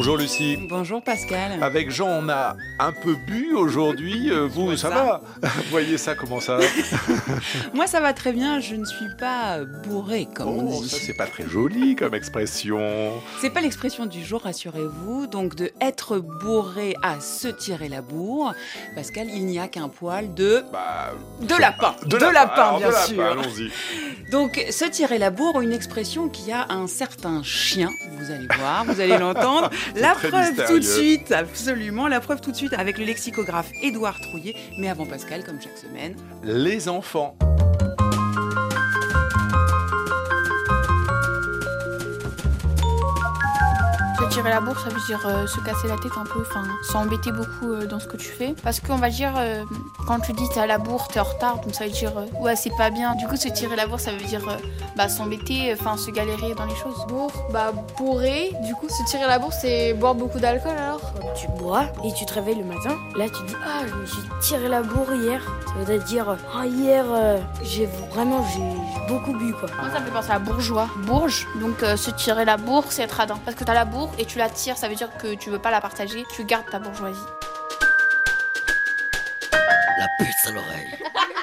Bonjour Lucie. Bonjour Pascal. Avec Jean, on a un peu bu aujourd'hui. Euh, vous, ça, ça va Vous voyez ça, comment ça Moi ça va très bien, je ne suis pas bourré comme on Oh, dit. ça, c'est pas très joli comme expression. C'est pas l'expression du jour, rassurez-vous. Donc de être bourré à se tirer la bourre. Pascal, il n'y a qu'un poil de Bah, de lapin. de, lapin, bien de lapin, sûr. Allons-y. Donc se tirer la bourre, une expression qui a un certain chien. Vous allez voir, vous allez l'entendre. La preuve tout de suite, absolument. La preuve tout de suite avec le lexicographe Édouard Trouillet. Mais avant Pascal, comme chaque semaine. Les enfants. Se tirer la bourre, ça veut dire euh, se casser la tête un peu, enfin s'embêter beaucoup euh, dans ce que tu fais. Parce qu'on va dire, euh, quand tu dis t'es à la bourre, t'es en retard, donc ça veut dire euh, ouais c'est pas bien. Du coup se tirer la bourre, ça veut dire euh, bah, s'embêter, enfin se galérer dans les choses. Bourre, bah bourré. Du coup, se tirer la bourre, c'est boire beaucoup d'alcool alors Tu bois et tu te réveilles le matin. Là, tu dis Ah, je me suis tiré la bourre hier. Ça veut dire Ah, hier, euh, j'ai vraiment j'ai beaucoup bu quoi. Moi ça me fait penser à bourgeois, bourge. Donc euh, se tirer la bourre, c'est être radin. Parce que t'as la bourre et tu la tires, ça veut dire que tu veux pas la partager, tu gardes ta bourgeoisie. La puce à l'oreille.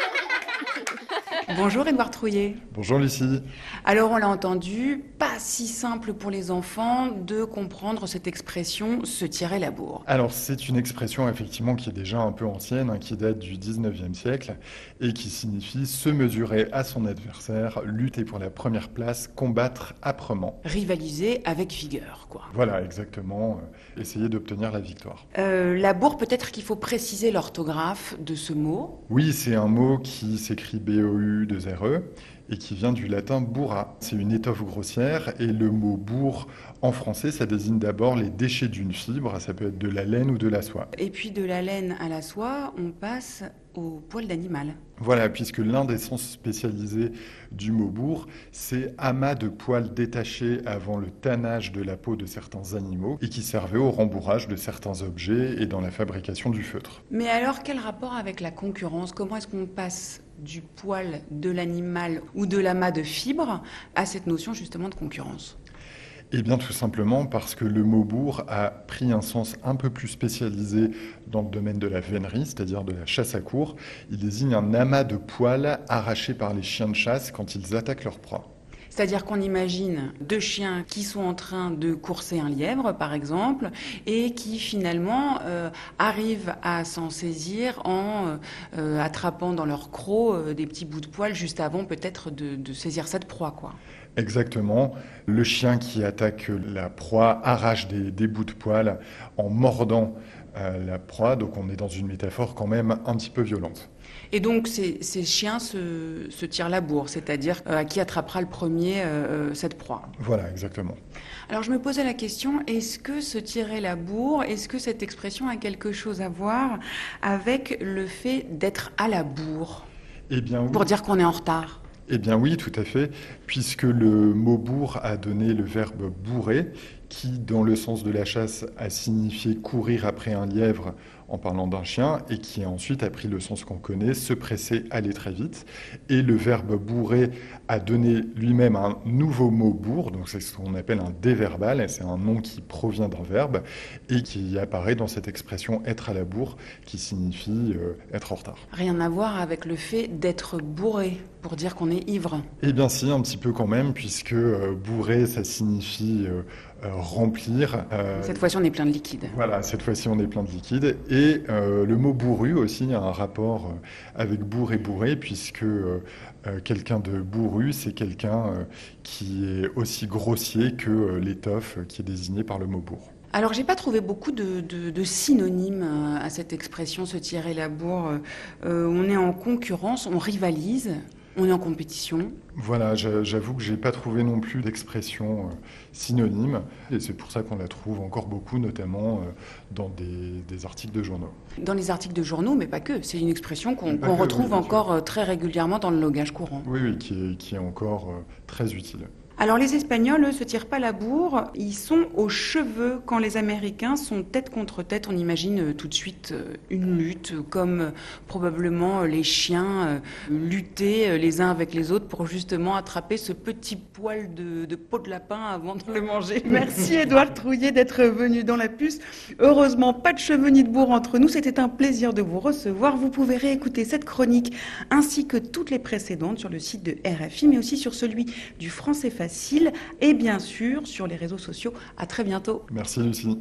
Bonjour Édouard Trouillet. Bonjour Lucie. Alors on l'a entendu, pas si simple pour les enfants de comprendre cette expression se tirer la bourre. Alors c'est une expression effectivement qui est déjà un peu ancienne, hein, qui date du 19e siècle et qui signifie se mesurer à son adversaire, lutter pour la première place, combattre âprement. Rivaliser avec vigueur, quoi. Voilà exactement, euh, essayer d'obtenir la victoire. Euh, la bourre, peut-être qu'il faut préciser l'orthographe de ce mot? Oui, c'est un mot qui s'écrit B-O-U-2-R-E et qui vient du latin burra. C'est une étoffe grossière et le mot bourre en français, ça désigne d'abord les déchets d'une fibre, ça peut être de la laine ou de la soie. Et puis de la laine à la soie, on passe au poil d'animal. Voilà, puisque l'un des sens spécialisés du mot bourre, c'est amas de poils détachés avant le tannage de la peau de certains animaux et qui servaient au rembourrage de certains objets et dans la fabrication du feutre. Mais alors, quel rapport avec la concurrence? Comment est-ce qu'on passe du poil de l'animal ou de l'amas de fibres à cette notion justement de concurrence Eh bien, tout simplement parce que le mot bourre a pris un sens un peu plus spécialisé dans le domaine de la vénerie, c'est-à-dire de la chasse à cour. Il désigne un amas de poils arrachés par les chiens de chasse quand ils attaquent leur proie. C'est-à-dire qu'on imagine deux chiens qui sont en train de courser un lièvre, par exemple, et qui finalement euh, arrivent à s'en saisir en euh, euh, attrapant dans leur croc des petits bouts de poil juste avant peut-être de, saisir cette proie, quoi. Exactement. Le chien qui attaque la proie arrache des, des bouts de poil en mordant euh, la proie. Donc on est dans une métaphore quand même un petit peu violente. Et donc ces, ces chiens se, se tirent la bourre, c'est-à-dire euh, à qui attrapera le premier euh, euh, cette proie. Voilà, exactement. Alors je me posais la question, est-ce que se tirer la bourre, est-ce que cette expression a quelque chose à voir avec le fait d'être à la bourre? Eh bien oui. Pour dire qu'on est en retard Eh bien oui, tout à fait, puisque le mot bourre a donné le verbe bourrer, qui, dans le sens de la chasse, a signifié courir après un lièvre en parlant d'un chien, et qui ensuite a pris le sens qu'on connaît, se presser, aller très vite. Et le verbe bourrer a donné lui-même un nouveau mot bourre, donc c'est ce qu'on appelle un déverbal, c'est un nom qui provient d'un verbe, et qui apparaît dans cette expression être à la bourre, qui signifie euh, être en retard. Rien à voir avec le fait d'être bourré, pour dire qu'on est ivre. Eh bien si, un petit peu quand même, puisque euh, bourré, ça signifie euh, euh, remplir. euh, Cette fois-ci, on est plein de liquide. Voilà, cette fois-ci on est plein de liquide. Et le mot bourru aussi a un rapport avec bourre et bourré, puisque quelqu'un de bourru, c'est quelqu'un qui est aussi grossier que l'étoffe qui est désignée par le mot bourre. Alors, j'ai pas trouvé beaucoup de, de- de synonymes à cette expression se tirer la bourre. Euh, on est en concurrence, on rivalise, on est en compétition. Voilà, j'a- j'avoue que j'ai pas trouvé non plus d'expression euh, synonyme, et c'est pour ça qu'on la trouve encore beaucoup, notamment euh, dans des, des articles de journaux. Dans les articles de journaux, mais pas que. C'est une expression qu'on retrouve oui, encore euh, très régulièrement dans le langage courant. Oui, oui, qui est, qui est encore très utile. Alors les Espagnols, se tirent pas la bourre, ils sont aux cheveux quand les Américains sont tête contre tête. On imagine euh, tout de suite euh, une lutte, euh, comme probablement les chiens luttaient les uns avec les autres pour justement attraper ce petit poil de, peau de lapin avant de le manger. Merci Édouard Trouillet d'être venu dans la puce. Heureusement, pas de cheveux ni de bourre entre nous. C'était un plaisir de vous recevoir. Vous pouvez réécouter cette chronique ainsi que toutes les précédentes sur le site de RFI, mais aussi sur celui du Français Et bien sûr sur les réseaux sociaux. À très bientôt. Merci Lucie.